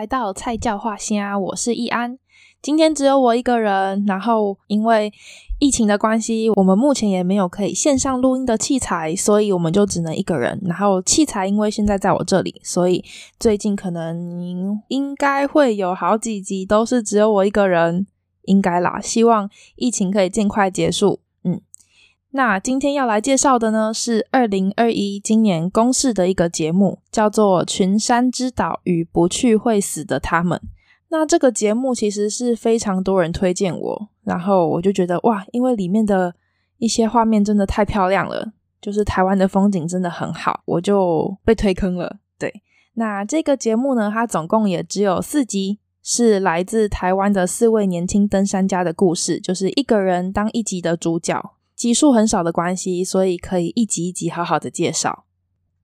来到菜鸟话声，我是易安。今天只有我一个人，然后因为疫情的关系，我们目前也没有可以线上录音的器材，所以我们就只能一个人。然后器材因为现在在我这里，所以最近可能应该会有好几集都是只有我一个人，应该啦。希望疫情可以尽快结束。那今天要来介绍的呢，是二零二一今年公视的一个节目，叫做《群山之岛与不去会死的他们》。那这个节目其实是非常多人推荐我，然后我就觉得哇，因为里面的一些画面真的太漂亮了，就是台湾的风景真的很好，我就被推坑了。对，那这个节目呢，它总共也只有四集，是来自台湾的四位年轻登山家的故事，就是一个人当一集的主角。集数很少的关系，所以可以一集一集好好的介绍。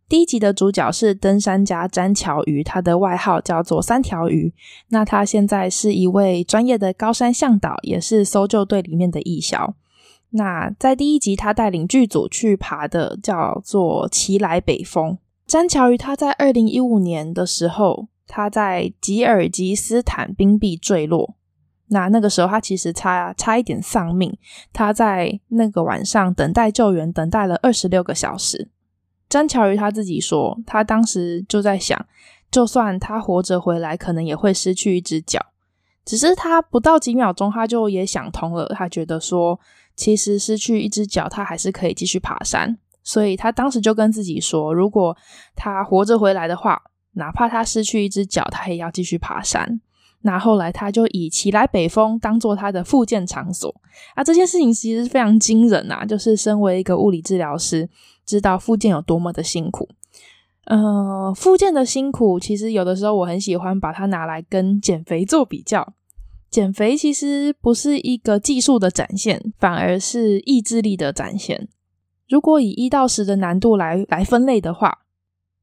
第一集的主角是登山家詹乔瑜，他的外号叫做三条鱼。那他现在是一位专业的高山向导，也是搜救队里面的义消。那在第一集，他带领剧组去爬的叫做奇来北峰。詹乔瑜他在二零一五年的时候，他在吉尔吉斯坦冰壁坠落。那那个时候，他其实差差一点丧命。他在那个晚上等待救援，等待了二十六个小时。詹巧瑜他自己说，他当时就在想，就算他活着回来，可能也会失去一只脚。只是他不到几秒钟，他就也想通了。他觉得说，其实失去一只脚，他还是可以继续爬山。所以他当时就跟自己说，如果他活着回来的话，哪怕他失去一只脚，他也要继续爬山。那后来他就以奇莱北风当做他的复健场所啊，这件事情其实非常惊人啊！就是身为一个物理治疗师，知道复健有多么的辛苦。呃，复健的辛苦，其实有的时候我很喜欢把它拿来跟减肥做比较。减肥其实不是一个技术的展现，反而是意志力的展现。如果以一到十的难度来来分类的话，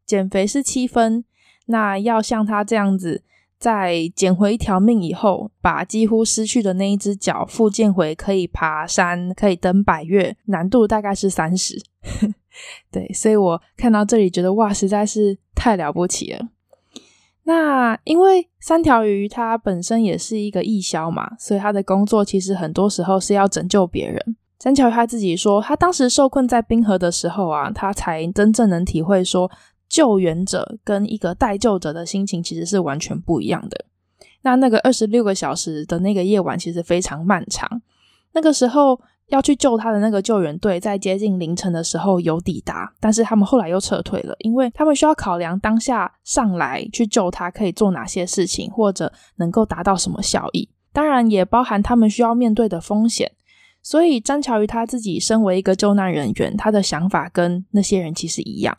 减肥是七分，那要像他这样子。在捡回一条命以后，把几乎失去的那一只脚复健回，可以爬山，可以登百岳，难度大概是三十。对，所以我看到这里觉得哇，实在是太了不起了。那因为三条鱼他本身也是一个义消嘛，所以他的工作其实很多时候是要拯救别人。三条鱼他自己说，他当时受困在冰河的时候啊，他才真正能体会说。救援者跟一个待救者的心情其实是完全不一样的。那那个二十六个小时的那个夜晚其实非常漫长。那个时候要去救他的那个救援队在接近凌晨的时候有抵达，但是他们后来又撤退了，因为他们需要考量当下上来去救他可以做哪些事情，或者能够达到什么效益。当然也包含他们需要面对的风险。所以詹乔瑜他自己身为一个救难人员，他的想法跟那些人其实一样。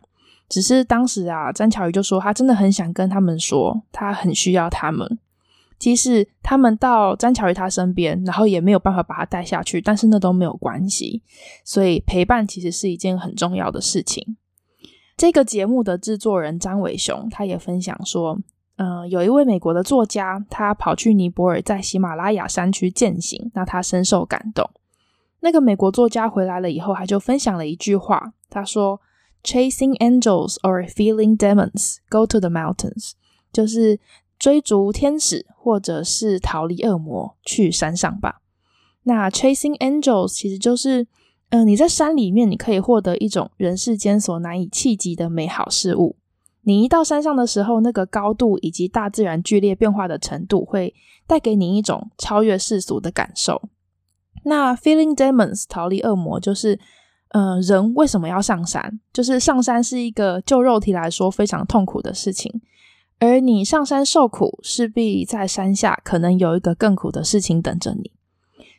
只是当时啊，詹巧瑜就说他真的很想跟他们说，他很需要他们。即使他们到詹巧瑜他身边，然后也没有办法把他带下去，但是那都没有关系。所以陪伴其实是一件很重要的事情。这个节目的制作人张伟雄他也分享说，嗯、有一位美国的作家，他跑去尼泊尔，在喜马拉雅山区践行，那他深受感动。那个美国作家回来了以后，他就分享了一句话，他说。Chasing angels or feeling demons, go to the mountains。就是追逐天使或者是逃离恶魔，去山上吧。那 chasing angels 其实就是，嗯、你在山里面，你可以获得一种人世间所难以企及的美好事物。你一到山上的时候，那个高度以及大自然剧烈变化的程度，会带给你一种超越世俗的感受。那 feeling demons 逃离恶魔就是。呃，人为什么要上山？就是上山是一个就肉体来说非常痛苦的事情，而你上山受苦，势必在山下可能有一个更苦的事情等着你。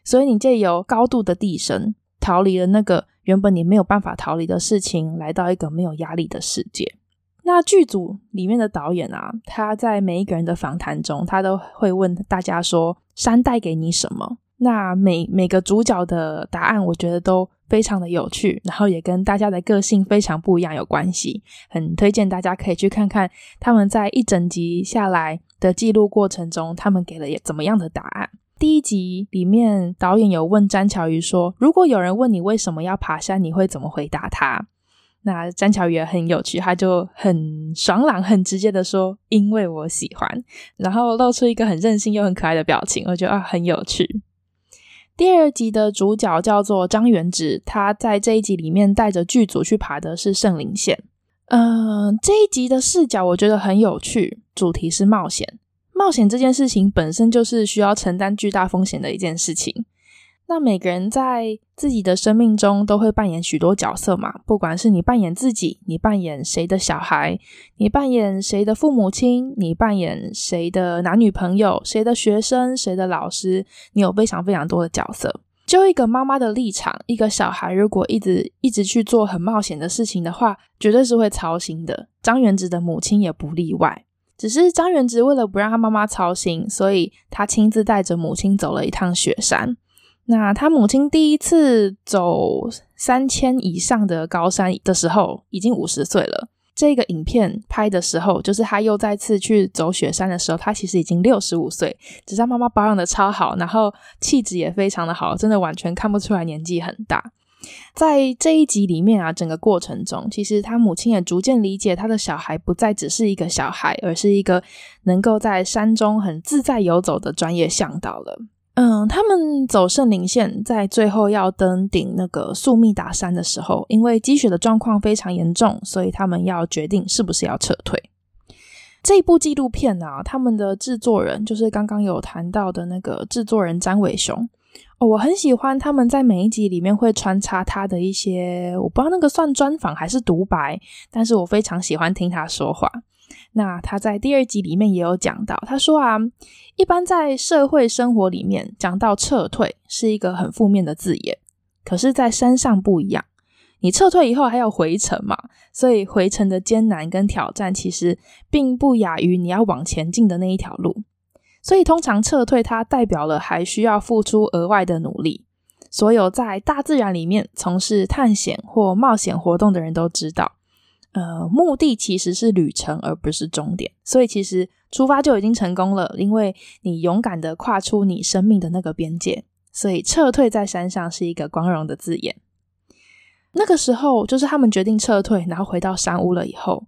所以你借由高度的递升，逃离了那个原本你没有办法逃离的事情，来到一个没有压力的世界。那剧组里面的导演啊，他在每一个人的访谈中，他都会问大家说：“山带给你什么？”那每每个主角的答案，我觉得都非常的有趣，然后也跟大家的个性非常不一样有关系。很推荐大家可以去看看他们在一整集下来的记录过程中，他们给了怎么样的答案。第一集里面，导演有问詹巧瑜说：“如果有人问你为什么要爬山，你会怎么回答他？”那詹巧也很有趣，他就很爽朗、很直接的说：“因为我喜欢。”然后露出一个很任性又很可爱的表情，我觉得啊很有趣。第二集的主角叫做张元直，他在这一集里面带着剧组去爬的是圣灵线。嗯、这一集的视角我觉得很有趣，主题是冒险。冒险这件事情本身就是需要承担巨大风险的一件事情。那每个人在自己的生命中都会扮演许多角色嘛，不管是你扮演自己，你扮演谁的小孩，你扮演谁的父母亲，你扮演谁的男女朋友，谁的学生，谁的老师，你有非常非常多的角色。就一个妈妈的立场，一个小孩如果一直一直去做很冒险的事情的话，绝对是会操心的。张元直的母亲也不例外，只是张元直为了不让他妈妈操心，所以他亲自带着母亲走了一趟雪山。那他母亲第一次走三千以上的高山的时候，已经五十岁了。这个影片拍的时候，就是他又再次去走雪山的时候，他其实已经六十五岁。只是他妈妈保养的超好，然后气质也非常的好，真的完全看不出来年纪很大。在这一集里面啊，整个过程中，其实他母亲也逐渐理解他的小孩不再只是一个小孩，而是一个能够在山中很自在游走的专业向导了。嗯，他们走圣棱线，在最后要登顶那个粟米达山的时候，因为积雪的状况非常严重，所以他们要决定是不是要撤退。这一部纪录片、啊，他们的制作人就是刚刚有谈到的那个制作人詹伟雄哦，我很喜欢他们在每一集里面会穿插他的一些，我不知道那个算专访还是独白，但是我非常喜欢听他说话。那他在第二集里面也有讲到，他说啊，一般在社会生活里面讲到撤退是一个很负面的字眼，可是，在山上不一样，你撤退以后还要回程嘛，所以回程的艰难跟挑战其实并不亚于你要往前进的那一条路，所以通常撤退它代表了还需要付出额外的努力。所有在大自然里面从事探险或冒险活动的人都知道。呃，目的其实是旅程，而不是终点。所以其实出发就已经成功了，因为你勇敢的跨出你生命的那个边界。所以撤退在山上是一个光荣的字眼。那个时候，就是他们决定撤退，然后回到山屋了以后，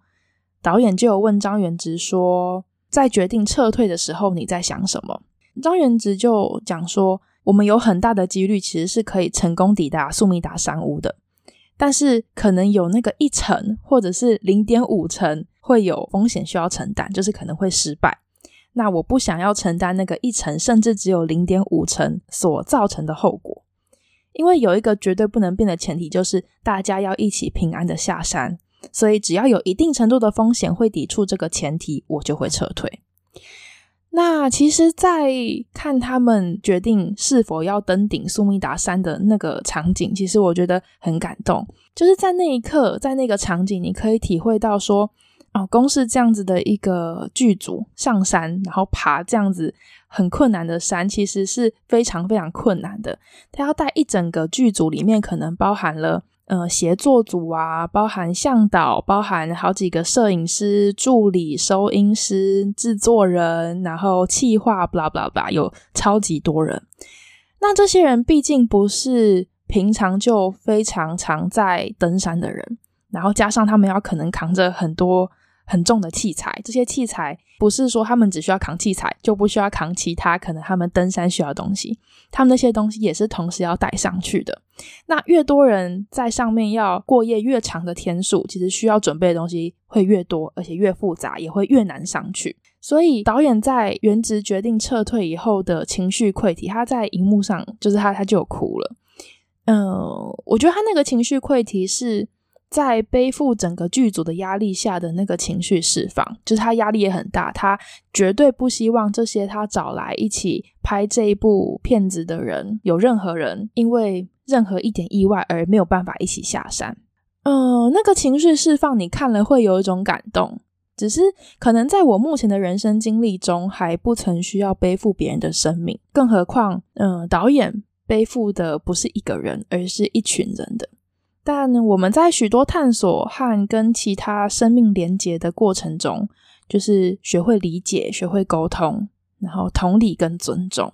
导演就有问张元直说，在决定撤退的时候，你在想什么？张元直就讲说，我们有很大的几率，其实是可以成功抵达粟米达山屋的。但是可能有那个一成或者是零点五成会有风险需要承担，就是可能会失败。那我不想要承担那个一成，甚至只有零点五成所造成的后果，因为有一个绝对不能变的前提，就是大家要一起平安的下山。所以只要有一定程度的风险会抵触这个前提，我就会撤退。那其实，在看他们决定是否要登顶苏米达山的那个场景，其实我觉得很感动。就是在那一刻，在那个场景，你可以体会到说，哦，公视这样子的一个剧组上山，然后爬这样子很困难的山，其实是非常非常困难的。他要带一整个剧组，里面可能包含了。呃，协作组啊，包含向导，包含好几个摄影师、助理、收音师、制作人，然后企划，blah blah blah，有超级多人。那这些人毕竟不是平常就非常常在登山的人，然后加上他们要可能扛着很多。很重的器材，这些器材不是说他们只需要扛器材，就不需要扛其他可能他们登山需要的东西。他们那些东西也是同时要带上去的。那越多人在上面要过夜越长的天数，其实需要准备的东西会越多，而且越复杂，也会越难上去。所以导演在原职决定撤退以后的情绪溃体，他在荧幕上就是他他就哭了。嗯、我觉得他那个情绪溃体是。在背负整个剧组的压力下的那个情绪释放，就是他压力也很大，他绝对不希望这些他找来一起拍这一部片子的人有任何人因为任何一点意外而没有办法一起下山。嗯、那个情绪释放你看了会有一种感动，只是可能在我目前的人生经历中还不曾需要背负别人的生命，更何况，嗯、导演背负的不是一个人，而是一群人的。但我们在许多探索和跟其他生命连结的过程中，就是学会理解、学会沟通，然后同理跟尊重。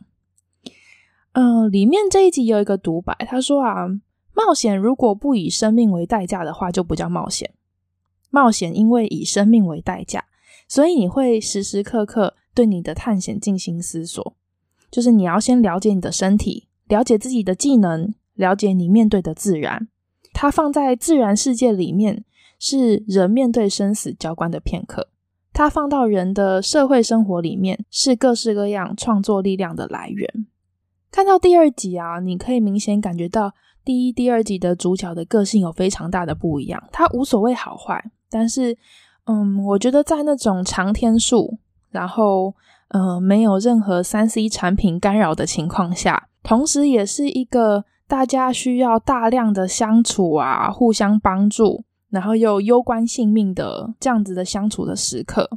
嗯、里面这一集有一个独白，他说啊，冒险如果不以生命为代价的话，就不叫冒险。冒险因为以生命为代价，所以你会时时刻刻对你的探险进行思索。就是你要先了解你的身体，了解自己的技能，了解你面对的自然。它放在自然世界里面，是人面对生死交关的片刻；它放到人的社会生活里面，是各式各样创作力量的来源。看到第二集啊，你可以明显感觉到第一、第二集的主角的个性有非常大的不一样。他无所谓好坏，但是，嗯，我觉得在那种长天数，然后，呃，没有任何三 C 产品干扰的情况下，同时也是一个大家需要大量的相处啊，互相帮助，然后又攸关性命的这样子的相处的时刻。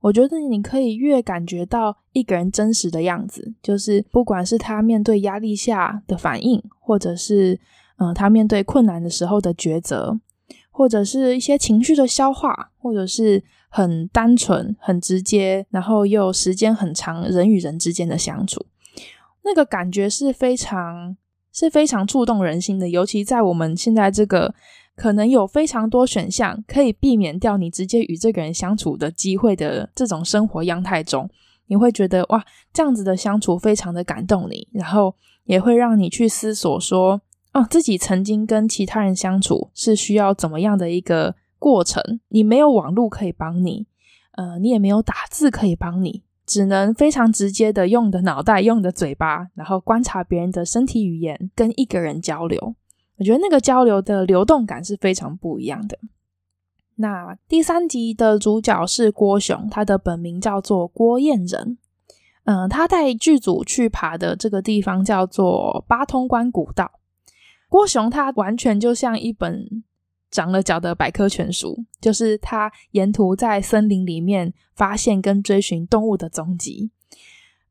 我觉得你可以越感觉到一个人真实的样子，就是不管是他面对压力下的反应，或者是嗯、他面对困难的时候的抉择，或者是一些情绪的消化，或者是很单纯、很直接，然后又时间很长，人与人之间的相处，那个感觉是非常是非常触动人心的，尤其在我们现在这个。可能有非常多选项可以避免掉你直接与这个人相处的机会的这种生活样态中，你会觉得哇，这样子的相处非常的感动你，然后也会让你去思索说，哦，自己曾经跟其他人相处是需要怎么样的一个过程？你没有网络可以帮你，呃，你也没有打字可以帮你，只能非常直接的用你的脑袋、用你的嘴巴，然后观察别人的身体语言，跟一个人交流。我觉得那个交流的流动感是非常不一样的。那第三集的主角是郭雄，他的本名叫做郭彦仁。嗯、他带剧组去爬的这个地方叫做八通关古道。郭雄他完全就像一本长了脚的百科全书，就是他沿途在森林里面发现跟追寻动物的踪迹。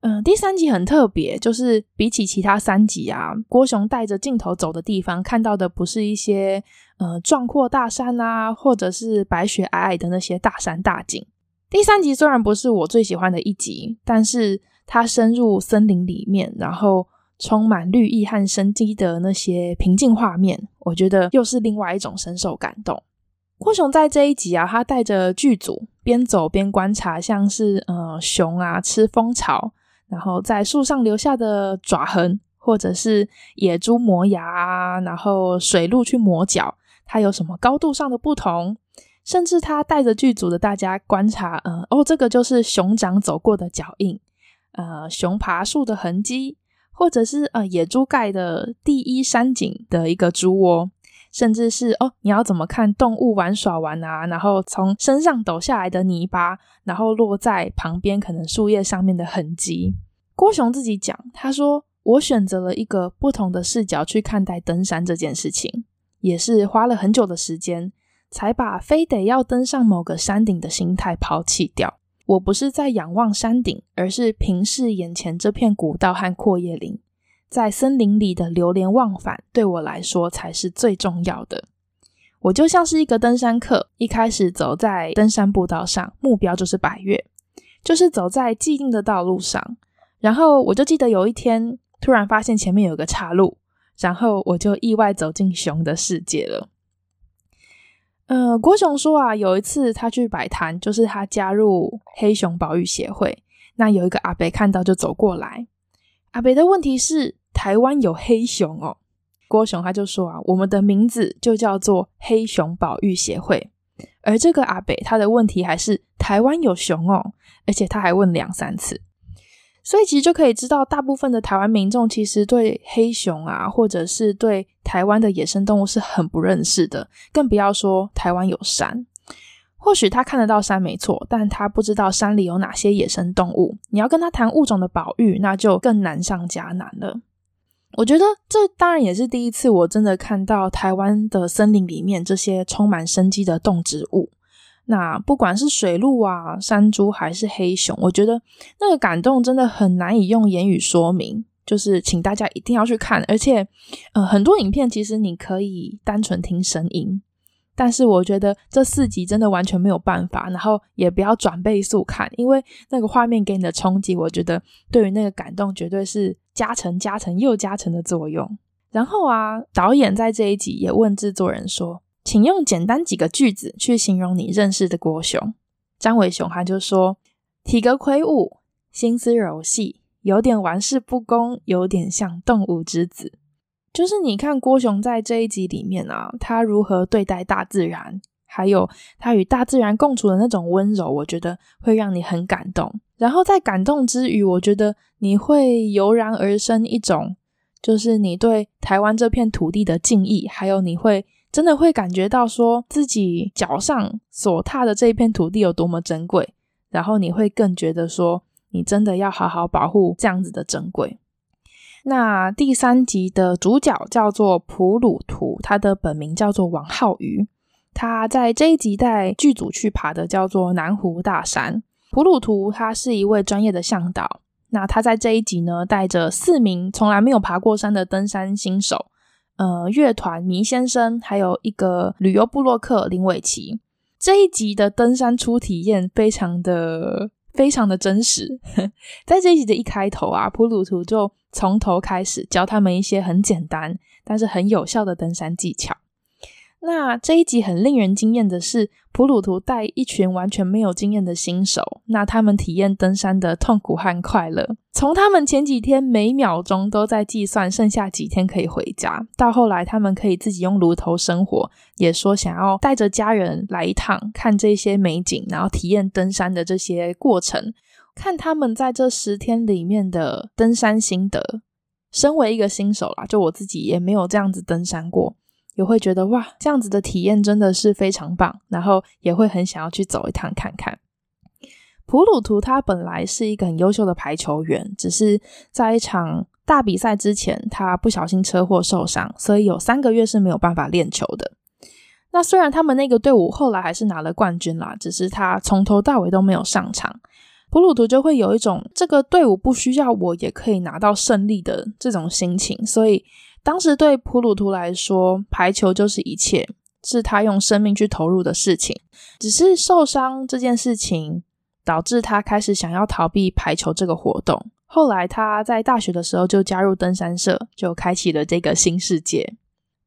嗯、第三集很特别，就是比起其他三集啊，郭雄带着镜头走的地方，看到的不是一些呃壮阔大山啊，或者是白雪皑皑的那些大山大景。第三集虽然不是我最喜欢的一集，但是它深入森林里面，然后充满绿意和生机的那些平静画面，我觉得又是另外一种深受感动。郭雄在这一集啊，他带着剧组边走边观察，像是呃熊啊吃蜂巢。然后在树上留下的爪痕，或者是野猪磨牙，然后水鹿去磨脚，它有什么高度上的不同？甚至他带着剧组的大家观察，呃，哦，这个就是熊掌走过的脚印，呃，熊爬树的痕迹，或者是呃野猪盖的第一山景的一个猪窝。甚至是哦，你要怎么看动物玩耍完啊？然后从身上抖下来的泥巴，然后落在旁边可能树叶上面的痕迹。郭雄自己讲，他说：“我选择了一个不同的视角去看待登山这件事情，也是花了很久的时间，才把非得要登上某个山顶的心态抛弃掉。我不是在仰望山顶，而是平视眼前这片古道和阔叶林。”在森林里的流连忘返，对我来说才是最重要的。我就像是一个登山客，一开始走在登山步道上，目标就是百岳，就是走在既定的道路上。然后我就记得有一天，突然发现前面有个岔路，然后我就意外走进熊的世界了。呃，郭雄说啊，有一次他去摆摊，就是他加入黑熊保育协会，那有一个阿伯看到就走过来，阿伯的问题是。台湾有黑熊哦，郭雄他就说啊，我们的名字就叫做黑熊保育协会。而这个阿北他的问题还是台湾有熊哦，而且他还问两三次，所以其实就可以知道，大部分的台湾民众其实对黑熊啊，或者是对台湾的野生动物是很不认识的，更不要说台湾有山。或许他看得到山没错，但他不知道山里有哪些野生动物。你要跟他谈物种的保育，那就更难上加难了。我觉得这当然也是第一次，我真的看到台湾的森林里面这些充满生机的动植物。那不管是水鹿啊、山猪还是黑熊，我觉得那个感动真的很难以用言语说明。就是请大家一定要去看，而且呃，很多影片其实你可以单纯听声音。但是我觉得这四集真的完全没有办法，然后也不要转倍速看，因为那个画面给你的冲击，我觉得对于那个感动绝对是加成、加成又加成的作用。然后啊，导演在这一集也问制作人说：“请用简单几个句子去形容你认识的郭雄。”张伟雄他就说：“体格魁梧，心思柔细，有点玩世不恭，有点像动物之子。”就是你看郭雄在这一集里面啊，他如何对待大自然，还有他与大自然共处的那种温柔，我觉得会让你很感动。然后在感动之余，我觉得你会油然而生一种。就是你对台湾这片土地的敬意，还有你会真的会感觉到说自己脚上所踏的这一片土地有多么珍贵，然后你会更觉得说你真的要好好保护这样子的珍贵。那第三集的主角叫做普鲁图，他的本名叫做王浩宇，他在这一集带剧组去爬的叫做南湖大山。普鲁图他是一位专业的向导。那他在这一集呢，带着四名从来没有爬过山的登山新手，呃，乐团迷先生，还有一个旅游部落客林伟奇。这一集的登山初体验非常的非常的真实。在这一集的一开头啊，普鲁图就从头开始教他们一些很简单但是很有效的登山技巧。那这一集很令人惊艳的是，普鲁图带一群完全没有经验的新手，那他们体验登山的痛苦和快乐。从他们前几天每秒钟都在计算剩下几天可以回家，到后来他们可以自己用炉头生火，也说想要带着家人来一趟看这些美景，然后体验登山的这些过程，看他们在这十天里面的登山心得。身为一个新手啦，就我自己也没有这样子登山过。也会觉得哇，这样子的体验真的是非常棒，然后也会很想要去走一趟看看。普鲁图他本来是一个很优秀的排球员，只是在一场大比赛之前，他不小心车祸受伤，所以有三个月是没有办法练球的。那虽然他们那个队伍后来还是拿了冠军啦，只是他从头到尾都没有上场。普鲁图就会有一种这个队伍不需要我也可以拿到胜利的这种心情，所以。当时对普鲁图来说，排球就是一切，是他用生命去投入的事情。只是受伤这件事情，导致他开始想要逃避排球这个活动。后来他在大学的时候就加入登山社，就开启了这个新世界。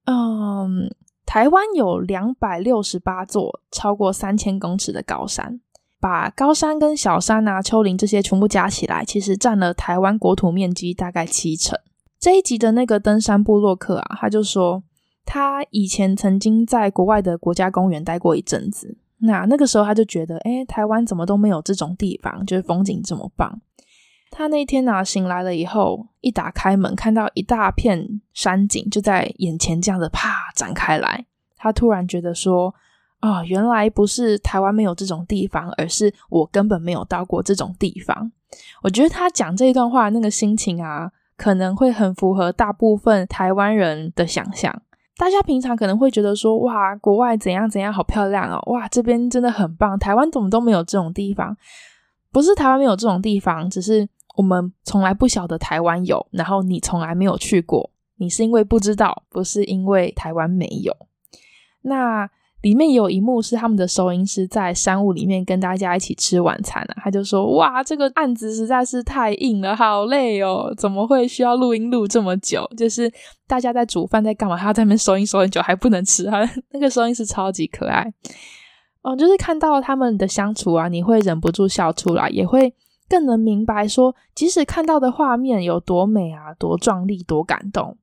嗯，台湾有两百六十八座超过三千公尺的高山，把高山跟小山啊、丘陵这些全部加起来，其实占了台湾国土面积大概七成。这一集的那个登山部落客啊，他就说他以前曾经在国外的国家公园待过一阵子。那那个时候他就觉得，诶，台湾怎么都没有这种地方，就是风景这么棒。他那天啊醒来了以后，一打开门，看到一大片山景就在眼前，这样子啪展开来。他突然觉得说，哦，原来不是台湾没有这种地方，而是我根本没有到过这种地方。我觉得他讲这一段话那个心情啊。可能会很符合大部分台湾人的想象。大家平常可能会觉得说，哇，国外怎样怎样，好漂亮哦，哇，这边真的很棒。台湾怎么都没有这种地方？不是台湾没有这种地方，只是我们从来不晓得台湾有，然后你从来没有去过。你是因为不知道，不是因为台湾没有。那。里面有一幕是他们的收音师在山雾里面跟大家一起吃晚餐啊，他就说：“哇，这个案子实在是太硬了，好累哦，怎么会需要录音录这么久？就是大家在煮饭在干嘛，他在那边收音收很久还不能吃，他 那个收音师超级可爱哦，就是看到他们的相处啊，你会忍不住笑出来，也会更能明白说，即使看到的画面有多美啊，多壮丽，多感动。”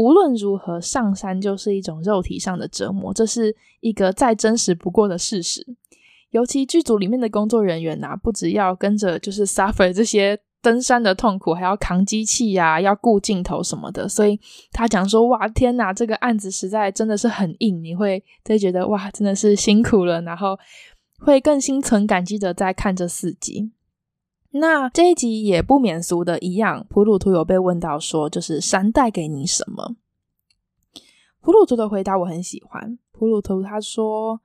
无论如何，上山就是一种肉体上的折磨，这是一个再真实不过的事实。尤其剧组里面的工作人员啊，不只要跟着就是 suffer 这些登山的痛苦，还要扛机器呀、啊，要顾镜头什么的。所以他讲说：“哇，天哪，这个案子实在真的是很硬。”你会就觉得哇，真的是辛苦了，然后会更心存感激的在看这四集。那这一集也不免俗的一样，普鲁图有被问到说，就是山带给你什么？普鲁图的回答我很喜欢。普鲁图他说：“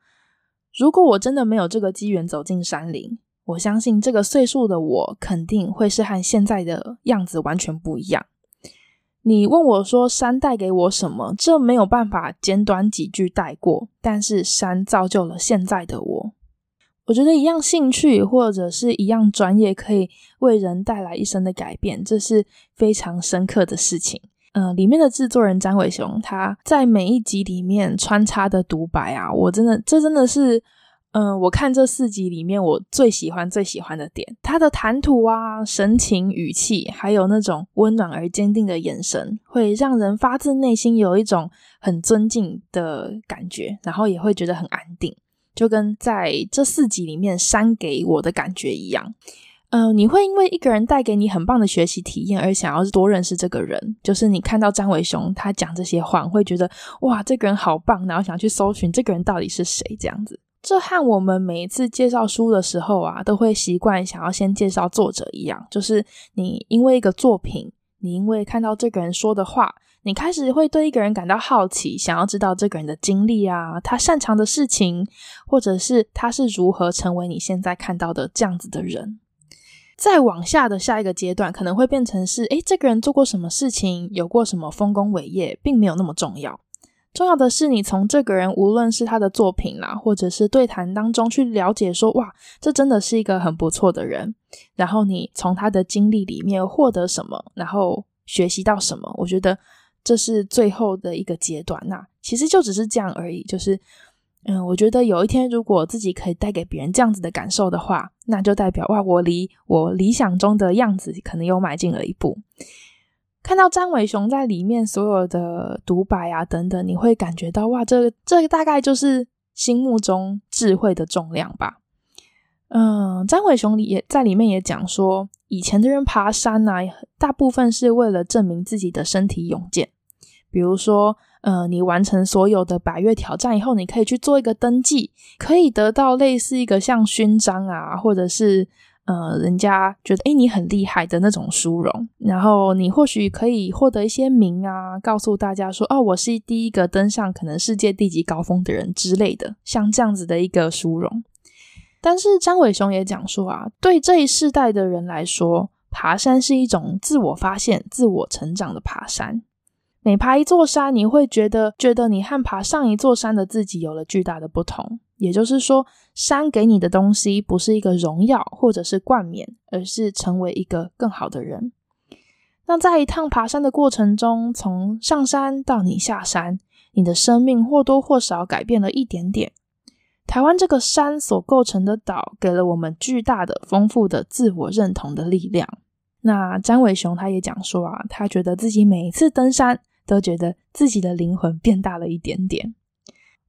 如果我真的没有这个机缘走进山林，我相信这个岁数的我肯定会是和现在的样子完全不一样。你问我说山带给我什么？这没有办法简短几句带过，但是山造就了现在的我。”我觉得一样兴趣或者是一样专业可以为人带来一生的改变，这是非常深刻的事情。呃，里面的制作人詹伟雄他在每一集里面穿插的独白啊，我真的这真的是。嗯、我看这四集里面，我最喜欢最喜欢的点，他的谈吐啊、神情、语气，还有那种温暖而坚定的眼神，会让人发自内心有一种很尊敬的感觉，然后也会觉得很安定，就跟在这四集里面删给我的感觉一样。嗯、呃，你会因为一个人带给你很棒的学习体验而想要多认识这个人，就是你看到张伟雄他讲这些话，会觉得哇，这个人好棒，然后想去搜寻这个人到底是谁，这样子。这和我们每一次介绍书的时候啊，都会习惯想要先介绍作者一样，就是你因为一个作品，你因为看到这个人说的话，你开始会对一个人感到好奇，想要知道这个人的经历啊，他擅长的事情，或者是他是如何成为你现在看到的这样子的人。再往下的下一个阶段，可能会变成是，诶，这个人做过什么事情，有过什么丰功伟业，并没有那么重要。重要的是，你从这个人，无论是他的作品啦，或者是对谈当中去了解说，哇，这真的是一个很不错的人。然后你从他的经历里面获得什么，然后学习到什么，我觉得这是最后的一个阶段。那其实就只是这样而已。就是，嗯，我觉得有一天如果自己可以带给别人这样子的感受的话，那就代表哇，我离我理想中的样子可能又迈进了一步。看到张伟雄在里面所有的独白啊等等，你会感觉到哇，这这大概就是心目中智慧的重量吧。嗯，张伟雄也在里面也讲说，以前的人爬山啊，大部分是为了证明自己的身体勇健。比如说，呃，你完成所有的百岳挑战以后，你可以去做一个登记，可以得到类似一个像勋章啊，或者是。呃，人家觉得诶你很厉害的那种殊荣，然后你或许可以获得一些名啊，告诉大家说，哦，我是第一个登上可能世界地级高峰的人之类的，像这样子的一个殊荣。但是张伟雄也讲说啊，对这一世代的人来说，爬山是一种自我发现、自我成长的爬山。每爬一座山，你会觉得觉得你和爬上一座山的自己有了巨大的不同。也就是说，山给你的东西不是一个荣耀或者是冠冕，而是成为一个更好的人。那在一趟爬山的过程中，从上山到你下山，你的生命或多或少改变了一点点。台湾这个山所构成的岛，给了我们巨大的、丰富的自我认同的力量。那詹伟雄他也讲说啊，他觉得自己每一次登山，都觉得自己的灵魂变大了一点点。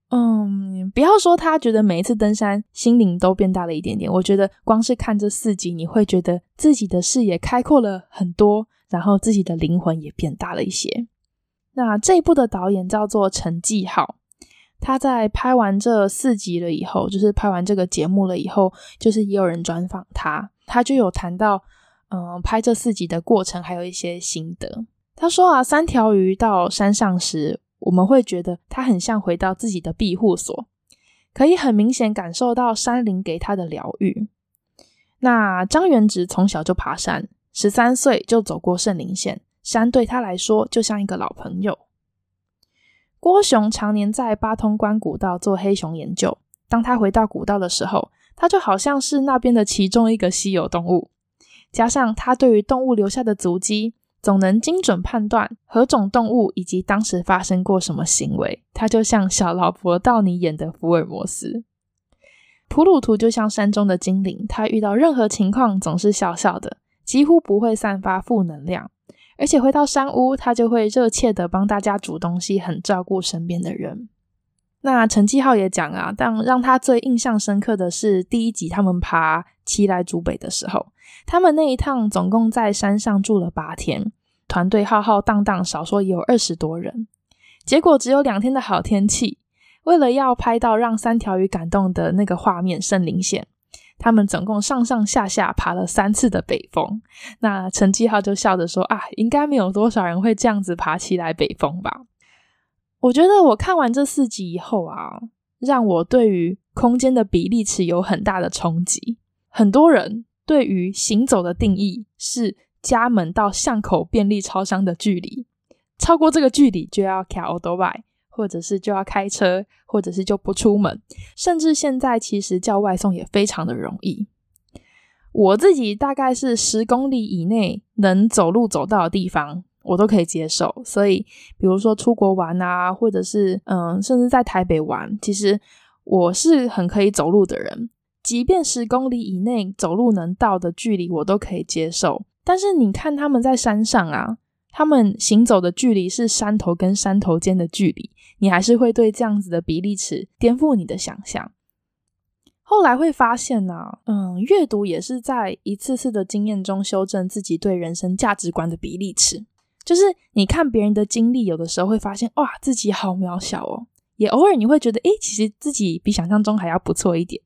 嗯，不要说他觉得每一次登山心灵都变大了一点点，我觉得光是看这四集，你会觉得自己的视野开阔了很多，然后自己的灵魂也变大了一些。那这一部的导演叫做陈继浩，他在拍完这四集了以后，就是拍完这个节目了以后，就是也有人专访他，他就有谈到嗯拍这四集的过程，还有一些心得。他说啊，三条鱼到山上时。我们会觉得他很像回到自己的庇护所，可以很明显感受到山林给他的疗愈。那张元直从小就爬山，十三岁就走过圣林线，山对他来说就像一个老朋友。郭雄常年在八通关古道做黑熊研究，当他回到古道的时候，他就好像是那边的其中一个稀有动物，加上他对于动物留下的足迹。总能精准判断何种动物以及当时发生过什么行为，他就像小劳勃道尼演的福尔摩斯。普鲁图就像山中的精灵，他遇到任何情况总是笑笑的，几乎不会散发负能量。而且回到山屋，他就会热切的帮大家煮东西，很照顾身边的人。那陈继浩也讲啊，但让他最印象深刻的是第一集他们爬七来竹北的时候，他们那一趟总共在山上住了八天。团队浩浩荡荡，少说也有二十多人。结果只有两天的好天气，为了要拍到让三条鱼感动的那个画面，圣棱线，他们总共上上下下爬了三次的北峰。那陈继浩就笑着说：“啊，应该没有多少人会这样子爬起来北峰吧？”我觉得我看完这四集以后啊，让我对于空间的比例尺有很大的冲击。很多人对于行走的定义是。家门到巷口便利超商的距离，超过这个距离就要骑欧多拜，或者是就要开车，或者是就不出门。甚至现在其实叫外送也非常的容易。我自己大概是十公里以内能走路走到的地方，我都可以接受。所以，比如说出国玩啊，或者是嗯，甚至在台北玩，其实我是很可以走路的人，即便十公里以内走路能到的距离，我都可以接受。但是你看他们在山上啊，他们行走的距离是山头跟山头间的距离，你还是会对这样子的比例尺颠覆你的想象。后来会发现呢、嗯，阅读也是在一次次的经验中修正自己对人生价值观的比例尺。就是你看别人的经历，有的时候会发现，哇，自己好渺小哦。也偶尔你会觉得，诶，其实自己比想象中还要不错一点。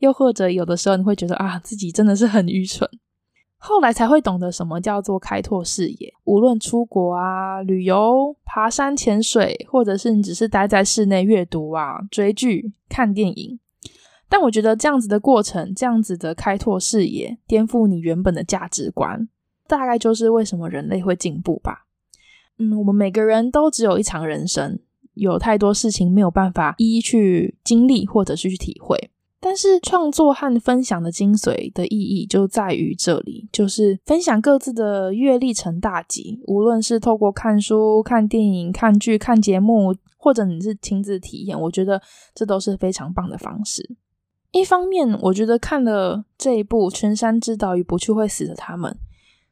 又或者有的时候你会觉得，啊，自己真的是很愚蠢。后来才会懂得什么叫做开拓视野。无论出国啊、旅游、爬山、潜水，或者是你只是待在室内阅读啊、追剧、看电影。但我觉得这样子的过程，这样子的开拓视野，颠覆你原本的价值观，大概就是为什么人类会进步吧。嗯，我们每个人都只有一场人生，有太多事情没有办法一一去经历，或者是去体会。但是创作和分享的精髓的意义就在于这里，就是分享各自的阅历成大集。无论是透过看书、看电影、看剧、看节目，或者你是亲自体验，我觉得这都是非常棒的方式。一方面，我觉得看了这一部《群山之岛与不去会死的他们》，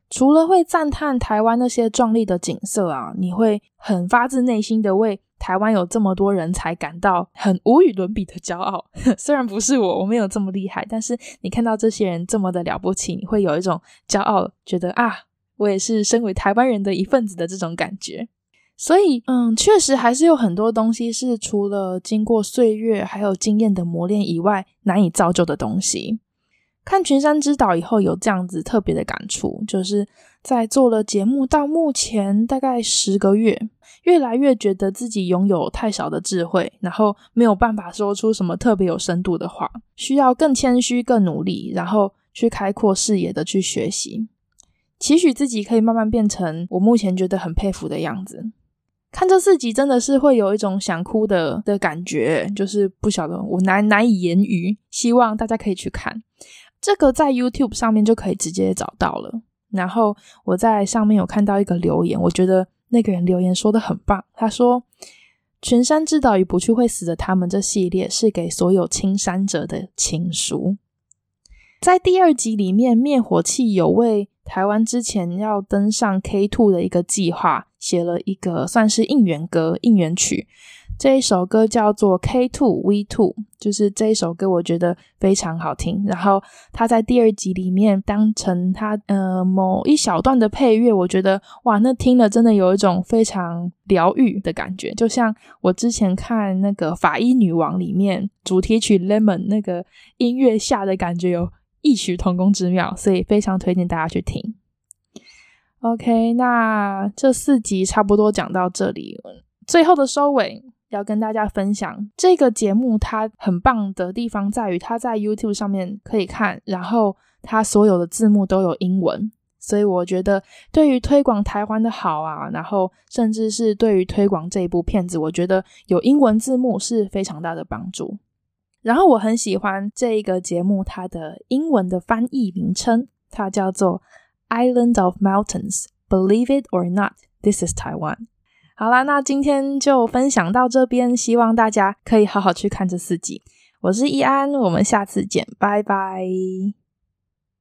除了会赞叹台湾那些壮丽的景色啊，你会很发自内心的为台湾有这么多人才感到很无与伦比的骄傲，虽然不是我，我没有这么厉害，但是你看到这些人这么的了不起，你会有一种骄傲，觉得啊，我也是身为台湾人的一份子的这种感觉。所以，嗯，确实还是有很多东西是除了经过岁月还有经验的磨练以外，难以造就的东西。看《群山之岛》以后，有这样子特别的感触，就是在做了节目到目前大概十个月，越来越觉得自己拥有太少的智慧，然后没有办法说出什么特别有深度的话，需要更谦虚、更努力，然后去开阔视野的去学习，期许自己可以慢慢变成我目前觉得很佩服的样子。看这四集真的是会有一种想哭的的感觉，就是不晓得我难难以言喻，希望大家可以去看。这个在 YouTube 上面就可以直接找到了。然后我在上面有看到一个留言，我觉得那个人留言说得很棒。他说：“群山之岛与不去会死的他们这系列是给所有青山者的情书。”在第二集里面，灭火器有为台湾之前要登上 K2 的一个计划写了一个算是应援歌、应援曲。这一首歌叫做 K Two V Two，就是这一首歌，我觉得非常好听。然后他在第二集里面当成他呃某一小段的配乐，我觉得哇，那听了真的有一种非常疗愈的感觉，就像我之前看那个《法医女王》里面主题曲 Lemon 那个音乐下的感觉有异曲同工之妙，所以非常推荐大家去听。OK，那这四集差不多讲到这里，最后的收尾。要跟大家分享这个节目，它很棒的地方在于它在 YouTube 上面可以看，然后它所有的字幕都有英文，所以我觉得对于推广台湾的好啊，然后甚至是对于推广这一部片子，我觉得有英文字幕是非常大的帮助。然后我很喜欢这一个节目它的英文的翻译名称，它叫做 Island of Mountains, Believe it or not, this is Taiwan。好啦，那今天就分享到这边，希望大家可以好好去看这四集。我是易安，我们下次见，拜拜。